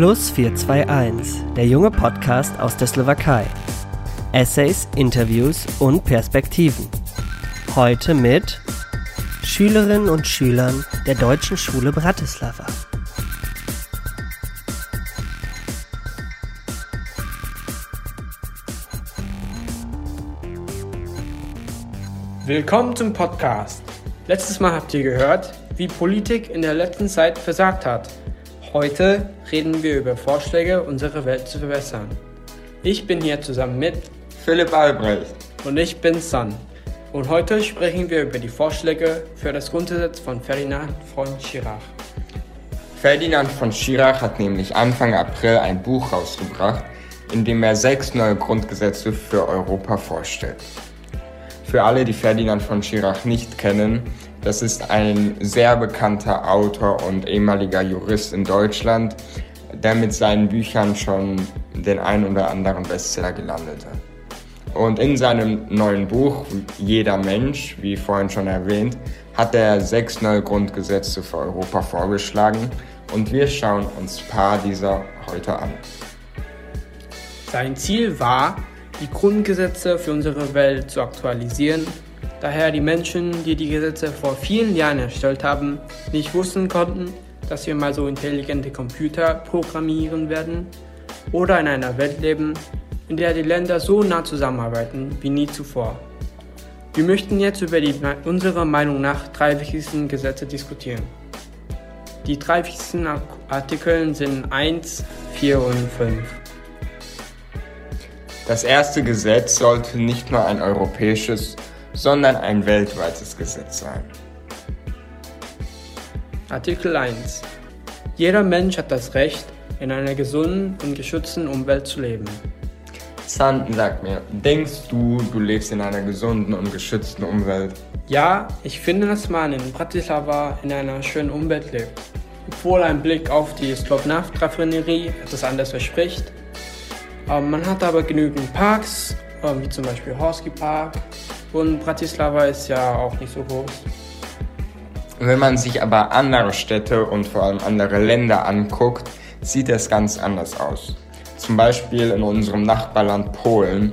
Plus 421, der junge Podcast aus der Slowakei. Essays, Interviews und Perspektiven. Heute mit Schülerinnen und Schülern der Deutschen Schule Bratislava. Willkommen zum Podcast. Letztes Mal habt ihr gehört, wie Politik in der letzten Zeit versagt hat. Heute reden wir über Vorschläge, unsere Welt zu verbessern. Ich bin hier zusammen mit Philipp Albrecht und ich bin San. Und heute sprechen wir über die Vorschläge für das Grundgesetz von Ferdinand von Schirach. Ferdinand von Schirach hat nämlich Anfang April ein Buch rausgebracht, in dem er sechs neue Grundgesetze für Europa vorstellt. Für alle, die Ferdinand von Schirach nicht kennen, das ist ein sehr bekannter Autor und ehemaliger Jurist in Deutschland, der mit seinen Büchern schon den ein oder anderen Bestseller gelandet hat. Und in seinem neuen Buch Jeder Mensch, wie vorhin schon erwähnt, hat er sechs neue Grundgesetze für Europa vorgeschlagen und wir schauen uns ein paar dieser heute an. Sein Ziel war, die Grundgesetze für unsere Welt zu aktualisieren Daher die Menschen, die die Gesetze vor vielen Jahren erstellt haben, nicht wussten konnten, dass wir mal so intelligente Computer programmieren werden oder in einer Welt leben, in der die Länder so nah zusammenarbeiten wie nie zuvor. Wir möchten jetzt über die unserer Meinung nach drei wichtigsten Gesetze diskutieren. Die drei wichtigsten Artikel sind 1, 4 und 5. Das erste Gesetz sollte nicht nur ein europäisches, sondern ein weltweites Gesetz sein. Artikel 1. Jeder Mensch hat das Recht, in einer gesunden und geschützten Umwelt zu leben. Santen, sag mir, denkst du, du lebst in einer gesunden und geschützten Umwelt? Ja, ich finde, dass man in Bratislava in einer schönen Umwelt lebt. Obwohl ein Blick auf die Slovnaft-Raffinerie etwas anderes verspricht. Ähm, man hat aber genügend Parks, ähm, wie zum Beispiel Horsky Park, und Bratislava ist ja auch nicht so groß. Wenn man sich aber andere Städte und vor allem andere Länder anguckt, sieht es ganz anders aus. Zum Beispiel in unserem Nachbarland Polen,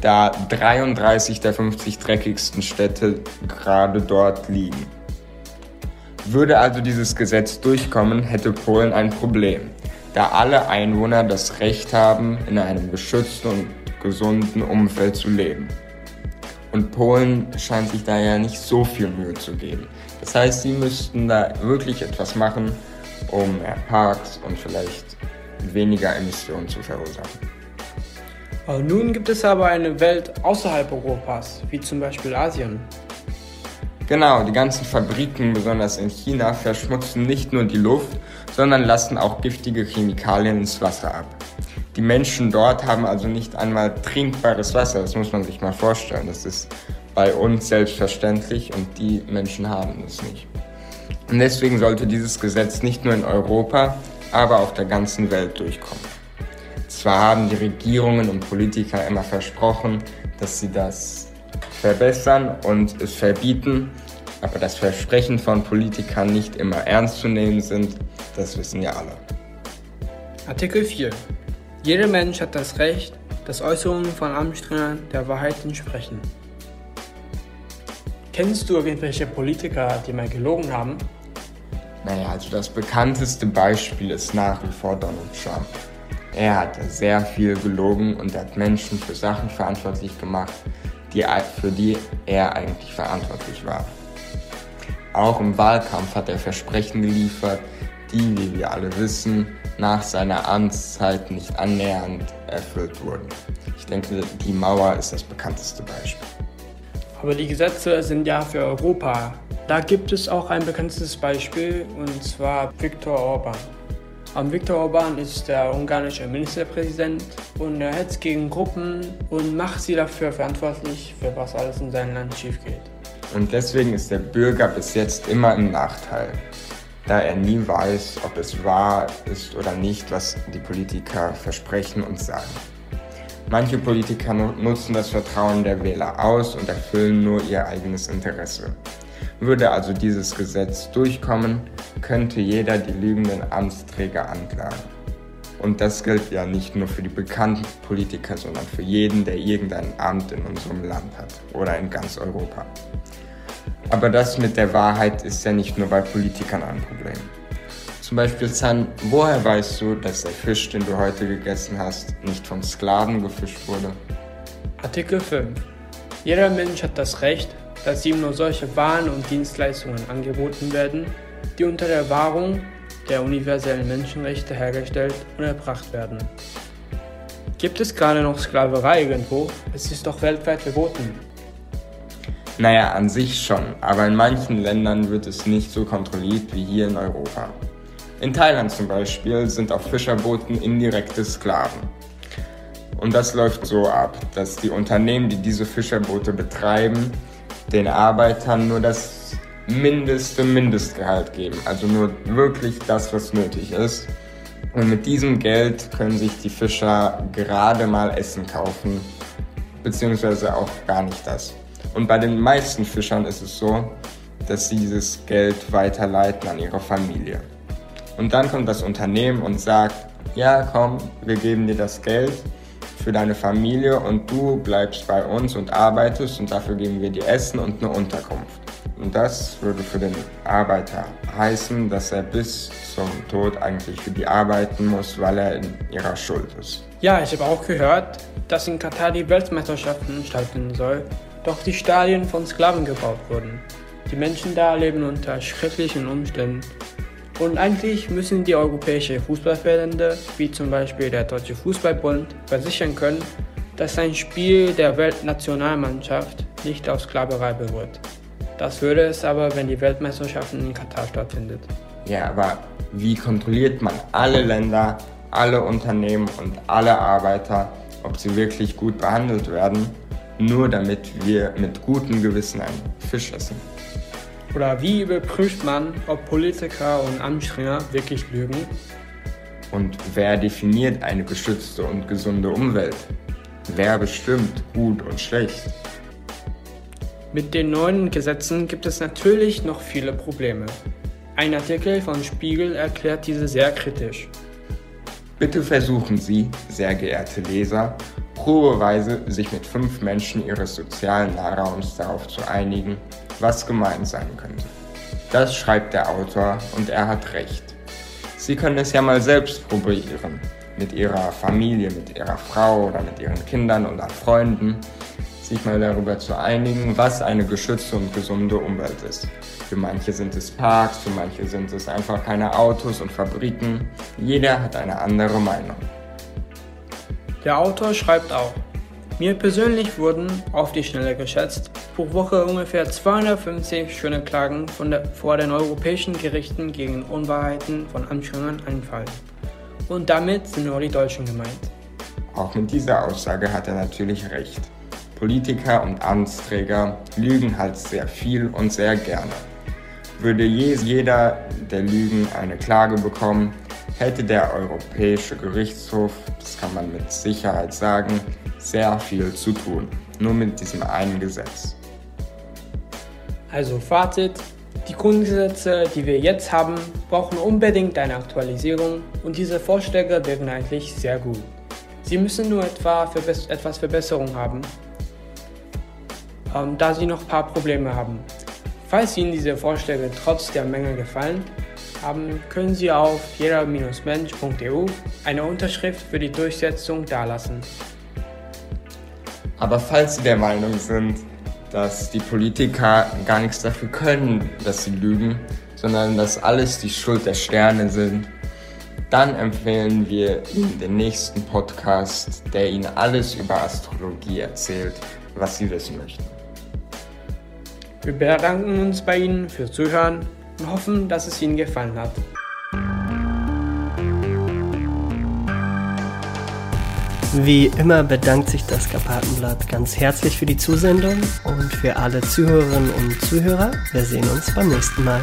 da 33 der 50 dreckigsten Städte gerade dort liegen. Würde also dieses Gesetz durchkommen, hätte Polen ein Problem, da alle Einwohner das Recht haben, in einem geschützten und gesunden Umfeld zu leben. Und Polen scheint sich da ja nicht so viel Mühe zu geben. Das heißt, sie müssten da wirklich etwas machen, um mehr Parks und vielleicht weniger Emissionen zu verursachen. Nun gibt es aber eine Welt außerhalb Europas, wie zum Beispiel Asien. Genau, die ganzen Fabriken, besonders in China, verschmutzen nicht nur die Luft, sondern lassen auch giftige Chemikalien ins Wasser ab. Die Menschen dort haben also nicht einmal trinkbares Wasser. Das muss man sich mal vorstellen. Das ist bei uns selbstverständlich und die Menschen haben es nicht. Und deswegen sollte dieses Gesetz nicht nur in Europa, aber auf der ganzen Welt durchkommen. Zwar haben die Regierungen und Politiker immer versprochen, dass sie das verbessern und es verbieten, aber das Versprechen von Politikern nicht immer ernst zu nehmen sind, das wissen ja alle. Artikel 4 jeder Mensch hat das Recht, dass Äußerungen von Amtsträgern der Wahrheit entsprechen. Kennst du irgendwelche Politiker, die mal gelogen haben? Naja, also das bekannteste Beispiel ist nach wie vor Donald Trump. Er hat sehr viel gelogen und hat Menschen für Sachen verantwortlich gemacht, die, für die er eigentlich verantwortlich war. Auch im Wahlkampf hat er Versprechen geliefert, die, wie wir alle wissen, nach seiner Amtszeit nicht annähernd erfüllt wurden. Ich denke, die Mauer ist das bekannteste Beispiel. Aber die Gesetze sind ja für Europa. Da gibt es auch ein bekanntes Beispiel, und zwar Viktor Orban. Um, Viktor Orban ist der ungarische Ministerpräsident und er hetzt gegen Gruppen und macht sie dafür verantwortlich, für was alles in seinem Land schief geht. Und deswegen ist der Bürger bis jetzt immer im Nachteil da er nie weiß, ob es wahr ist oder nicht, was die Politiker versprechen und sagen. Manche Politiker nutzen das Vertrauen der Wähler aus und erfüllen nur ihr eigenes Interesse. Würde also dieses Gesetz durchkommen, könnte jeder die lügenden Amtsträger anklagen. Und das gilt ja nicht nur für die bekannten Politiker, sondern für jeden, der irgendein Amt in unserem Land hat oder in ganz Europa. Aber das mit der Wahrheit ist ja nicht nur bei Politikern ein Problem. Zum Beispiel, San, woher weißt du, dass der Fisch, den du heute gegessen hast, nicht von Sklaven gefischt wurde? Artikel 5. Jeder Mensch hat das Recht, dass ihm nur solche Waren und Dienstleistungen angeboten werden, die unter der Wahrung der universellen Menschenrechte hergestellt und erbracht werden. Gibt es gerade noch Sklaverei irgendwo? Es ist doch weltweit verboten. Naja, an sich schon, aber in manchen Ländern wird es nicht so kontrolliert wie hier in Europa. In Thailand zum Beispiel sind auf Fischerbooten indirekte Sklaven. Und das läuft so ab, dass die Unternehmen, die diese Fischerboote betreiben, den Arbeitern nur das mindeste Mindestgehalt geben. Also nur wirklich das, was nötig ist. Und mit diesem Geld können sich die Fischer gerade mal Essen kaufen, beziehungsweise auch gar nicht das. Und bei den meisten Fischern ist es so, dass sie dieses Geld weiterleiten an ihre Familie. Und dann kommt das Unternehmen und sagt, ja komm, wir geben dir das Geld für deine Familie und du bleibst bei uns und arbeitest und dafür geben wir dir Essen und eine Unterkunft. Und das würde für den Arbeiter heißen, dass er bis zum Tod eigentlich für die arbeiten muss, weil er in ihrer Schuld ist. Ja, ich habe auch gehört, dass in Katar die Weltmeisterschaften stattfinden soll, doch die Stadien von Sklaven gebaut wurden. Die Menschen da leben unter schrecklichen Umständen. Und eigentlich müssen die europäischen Fußballverbände, wie zum Beispiel der Deutsche Fußballbund, versichern können, dass ein Spiel der Weltnationalmannschaft nicht aus Sklaverei beruht. Das würde es aber, wenn die Weltmeisterschaften in Katar stattfindet. Ja, aber wie kontrolliert man alle Länder, alle Unternehmen und alle Arbeiter, ob sie wirklich gut behandelt werden, nur damit wir mit gutem Gewissen einen Fisch essen? Oder wie überprüft man, ob Politiker und Amtsträger wirklich lügen? Und wer definiert eine geschützte und gesunde Umwelt? Wer bestimmt gut und schlecht? Mit den neuen Gesetzen gibt es natürlich noch viele Probleme. Ein Artikel von Spiegel erklärt diese sehr kritisch. Bitte versuchen Sie, sehr geehrte Leser, probeweise sich mit fünf Menschen Ihres sozialen Nahraums darauf zu einigen, was gemeint sein könnte. Das schreibt der Autor und er hat recht. Sie können es ja mal selbst probieren, mit Ihrer Familie, mit Ihrer Frau oder mit Ihren Kindern oder Freunden sich mal darüber zu einigen, was eine geschützte und gesunde Umwelt ist. Für manche sind es Parks, für manche sind es einfach keine Autos und Fabriken. Jeder hat eine andere Meinung. Der Autor schreibt auch, mir persönlich wurden, auf die Schnelle geschätzt, pro Woche ungefähr 250 schöne Klagen der, vor den europäischen Gerichten gegen Unwahrheiten von Amtschwingern einfallen. Und damit sind nur die Deutschen gemeint. Auch mit dieser Aussage hat er natürlich recht. Politiker und Amtsträger lügen halt sehr viel und sehr gerne. Würde jeder der Lügen eine Klage bekommen, hätte der Europäische Gerichtshof, das kann man mit Sicherheit sagen, sehr viel zu tun. Nur mit diesem einen Gesetz. Also Fazit, die Grundgesetze, die wir jetzt haben, brauchen unbedingt eine Aktualisierung und diese Vorschläge wären eigentlich sehr gut. Sie müssen nur etwa für etwas Verbesserung haben ähm, da sie noch ein paar Probleme haben. Falls Ihnen diese Vorschläge trotz der Menge gefallen haben, können Sie auf jeder-mensch.eu eine Unterschrift für die Durchsetzung dalassen. Aber falls Sie der Meinung sind, dass die Politiker gar nichts dafür können, dass sie lügen, sondern dass alles die Schuld der Sterne sind, dann empfehlen wir Ihnen den nächsten Podcast, der Ihnen alles über Astrologie erzählt, was Sie wissen möchten. Wir bedanken uns bei Ihnen fürs Zuhören und hoffen, dass es Ihnen gefallen hat. Wie immer bedankt sich das Karpatenblatt ganz herzlich für die Zusendung und für alle Zuhörerinnen und Zuhörer. Wir sehen uns beim nächsten Mal.